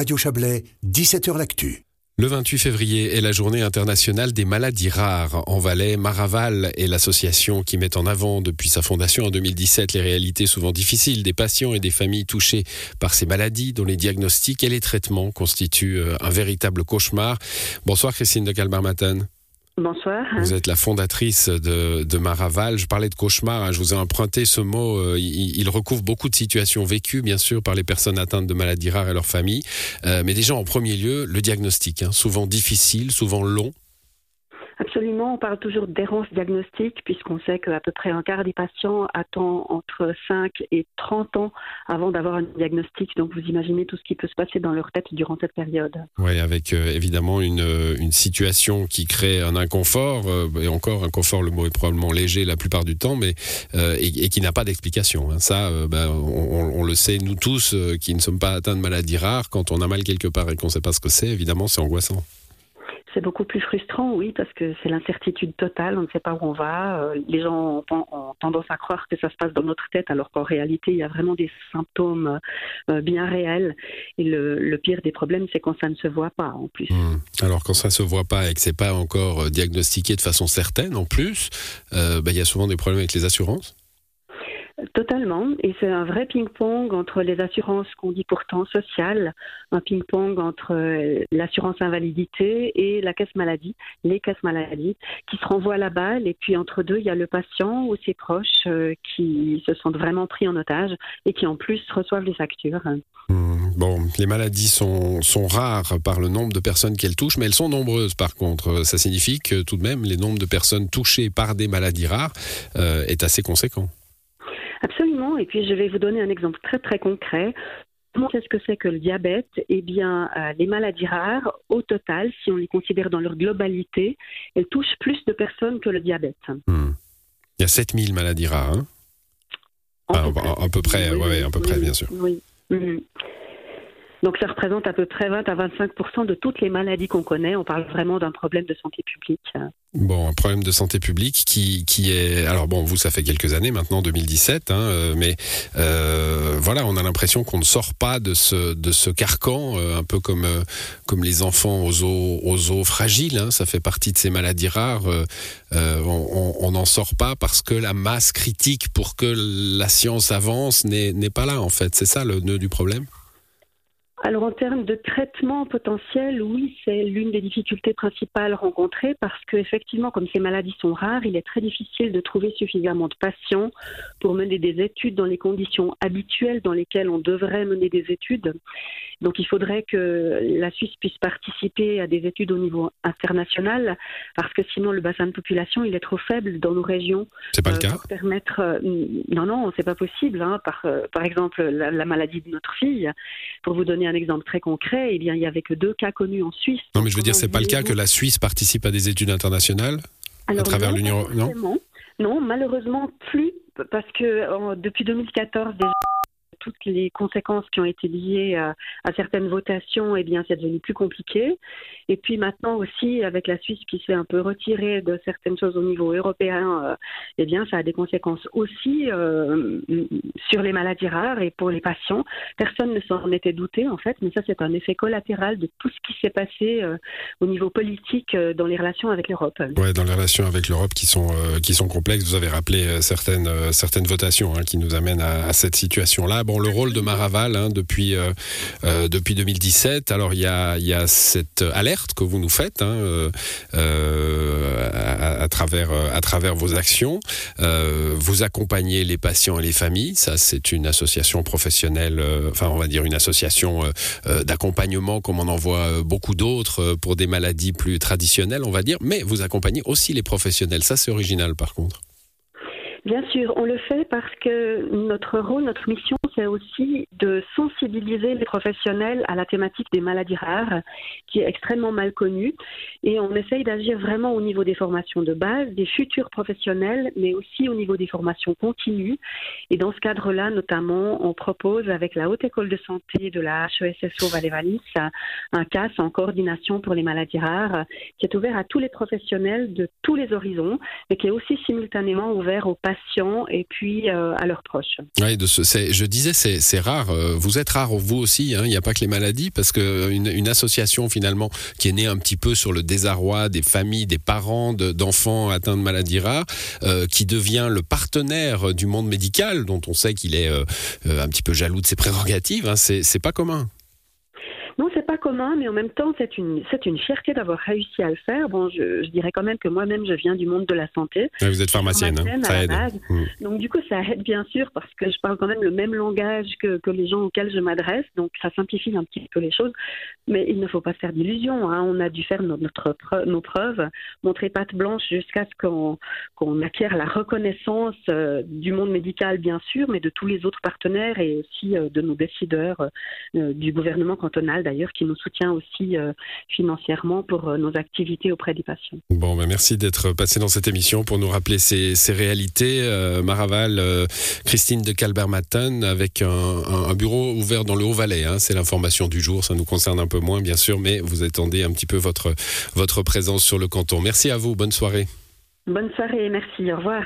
Radio Chablais, 17h L'Actu. Le 28 février est la journée internationale des maladies rares. En Valais, Maraval est l'association qui met en avant depuis sa fondation en 2017 les réalités souvent difficiles des patients et des familles touchées par ces maladies dont les diagnostics et les traitements constituent euh, un véritable cauchemar. Bonsoir Christine de Calbar-Matin. Bonsoir. Vous êtes la fondatrice de, Maraval. Je parlais de cauchemar, hein. je vous ai emprunté ce mot. Euh, il, recouvre beaucoup de situations vécues, bien sûr, par les personnes atteintes de maladies rares et leurs familles. Euh, mais déjà, en premier lieu, le diagnostic, hein. souvent difficile, souvent long. Absolument, on parle toujours d'errance diagnostique puisqu'on sait qu'à peu près un quart des patients attend entre 5 et 30 ans avant d'avoir un diagnostic. Donc vous imaginez tout ce qui peut se passer dans leur tête durant cette période. Oui, avec euh, évidemment une, une, situation qui crée un inconfort, euh, et encore inconfort, le mot est probablement léger la plupart du temps, mais euh, et, qui n'a pas d'explication. Hein. Ça, ben, on, on, le sait, nous tous qui ne sommes pas atteints de maladies rares, quand on a mal quelque part et qu'on ne sait pas ce que c'est, évidemment, c'est angoissant. C'est beaucoup plus frustrant, oui, parce que c'est l'incertitude totale, on ne sait pas où on va. Euh, les gens ont, tendance à croire que ça se passe dans notre tête, alors qu'en réalité, il y a vraiment des symptômes euh, bien réels. Et le, pire des problèmes, c'est quand ça ne se voit pas, en plus. Hmm. Alors, quand ça ne se voit pas et que c'est pas encore euh, diagnostiqué de façon certaine, en plus, bah, il y a souvent des problèmes avec les assurances Totalement. Et c'est un vrai ping-pong entre les assurances qu'on dit pourtant sociales, un ping-pong entre euh, l'assurance invalidité et la caisse maladie, les caisses maladie, qui se renvoient la balle. Et puis entre deux, il y a le patient ou ses proches euh, qui se sentent vraiment pris en otage et qui en plus reçoivent les factures. Hmm. bon, les maladies sont, sont rares par le nombre de personnes qu'elles touchent, mais elles sont nombreuses par contre. Ça signifie que tout de même, les nombres de personnes touchées par des maladies rares euh, est assez conséquent. Et puis, je vais vous donner un exemple très, très concret. Qu'est-ce que c'est que le diabète? Eh bien, euh, les maladies rares, au total, si on les considère dans leur globalité, elles touchent plus de personnes que le diabète. Hmm. Il y a 7000 maladies rares. Hein? À, peu près, oui, à peu près, bien sûr. Oui. Hmm. Donc ça représente à peu près 20 à 25 de toutes les maladies qu'on connaît. On parle vraiment d'un problème de santé publique. Bon, un problème de santé publique qui, qui est... Alors bon, vous, ça fait quelques années maintenant, 2017, hein, euh, mais euh, voilà, on a l'impression qu'on ne sort pas de ce, de ce carcan, euh, un peu comme, comme les enfants aux os, aux os fragiles, hein, ça fait partie de ces maladies rares. on n'en sort pas parce que la masse critique pour que la science avance n'est pas là, en fait. C'est ça le nœud du problème? Alors en termes de traitement potentiel, oui, c'est l'une des difficultés principales rencontrées parce qu'effectivement, comme ces maladies sont rares, il est très difficile de trouver suffisamment de patients pour mener des études dans les conditions habituelles dans lesquelles on devrait mener des études. Donc il faudrait que la Suisse puisse participer à des études au niveau international parce que sinon le bassin de population il est trop faible dans nos régions. C'est pas le euh, cas. permettre euh, non non c'est pas possible. Hein. Par euh, par exemple la, la, maladie de notre fille. Pour vous donner un exemple très concret, eh bien il y avait que deux cas connus en Suisse. Non mais je veux dire c'est pas le cas que la Suisse participe à des études internationales à travers l'Union non. Non malheureusement plus parce que depuis 2014 déjà toutes les conséquences qui ont été liées à, certaines votations, eh bien, c'est devenu plus compliqué. Et puis maintenant aussi, avec la Suisse qui s'est un peu retirée de certaines choses au niveau européen, euh, eh bien, ça a des conséquences aussi euh, sur les maladies rares et pour les patients. Personne ne s'en était douté, en fait, mais ça, c'est un effet collatéral de tout ce qui s'est passé euh, au niveau politique dans les relations avec l'Europe. Oui, dans les relations avec l'Europe qui sont, qui sont complexes. Vous avez rappelé certaines, certaines votations hein, qui nous amènent à, cette situation-là le rôle de Maraval hein, depuis, euh, euh, depuis 2017. Alors, il y a, y a cette alerte que vous nous faites hein, euh, à, travers, à travers vos actions. vous accompagnez les patients et les familles. Ça, c'est une association professionnelle, enfin, on va dire une association d'accompagnement comme on en voit beaucoup d'autres pour des maladies plus traditionnelles, on va dire. Mais vous accompagnez aussi les professionnels. Ça, c'est original, par contre. Bien sûr, on le fait parce que notre rôle, notre mission, c'est aussi de sensibiliser les professionnels à la thématique des maladies rares, qui est extrêmement mal connue. Et on essaye d'agir vraiment au niveau des formations de base, des futurs professionnels, mais aussi au niveau des formations continues. Et dans ce cadre-là, notamment, on propose avec la Haute École de Santé de la HESSO Valais-Valis un CAS en coordination pour les maladies rares, qui est ouvert à tous les professionnels de tous les horizons, mais qui est aussi simultanément ouvert aux patients et puis à leurs proches. Je disais, c'est rare. Vous êtes rare, vous aussi. Hein. Il n'y a pas que les maladies, parce qu'une une association finalement qui est née un petit peu sur le désarroi des familles, des parents d'enfants atteints de maladies rares, qui devient le partenaire du monde médical, dont on sait qu'il est un petit peu jaloux de ses prérogatives. Hein. C'est pas commun. Commun, mais en même temps, c'est une, c'est une fierté d'avoir réussi à le faire. Bon, je, je dirais quand même que moi-même, je viens du monde de la santé. vous êtes pharmacienne, hein. ça aide. Mm. Donc, du coup, ça aide bien sûr parce que je parle quand même le même langage que, que les gens auxquels je m'adresse. Donc, ça simplifie un petit peu les choses. Mais il ne faut pas se faire d'illusions. Hein. On a dû faire notre, nos preuves, montrer patte blanche jusqu'à ce qu'on, qu'on acquiert la reconnaissance euh, du monde médical, bien sûr, mais de tous les autres partenaires et aussi euh, de nos décideurs euh, du gouvernement cantonal d'ailleurs, qui nous soutient aussi euh, financièrement pour euh, nos activités auprès des patients. Bon, ben merci d'être passé dans cette émission pour nous rappeler ces, réalités. Euh, Maraval, Christine de Calbert-Matten, avec un, bureau ouvert dans le Haut-Valais. Hein. c'est l'information du jour, ça nous concerne un peu moins, bien sûr, mais vous attendez un petit peu votre, votre présence sur le canton. Merci à vous, bonne soirée. Bonne soirée, merci, au revoir.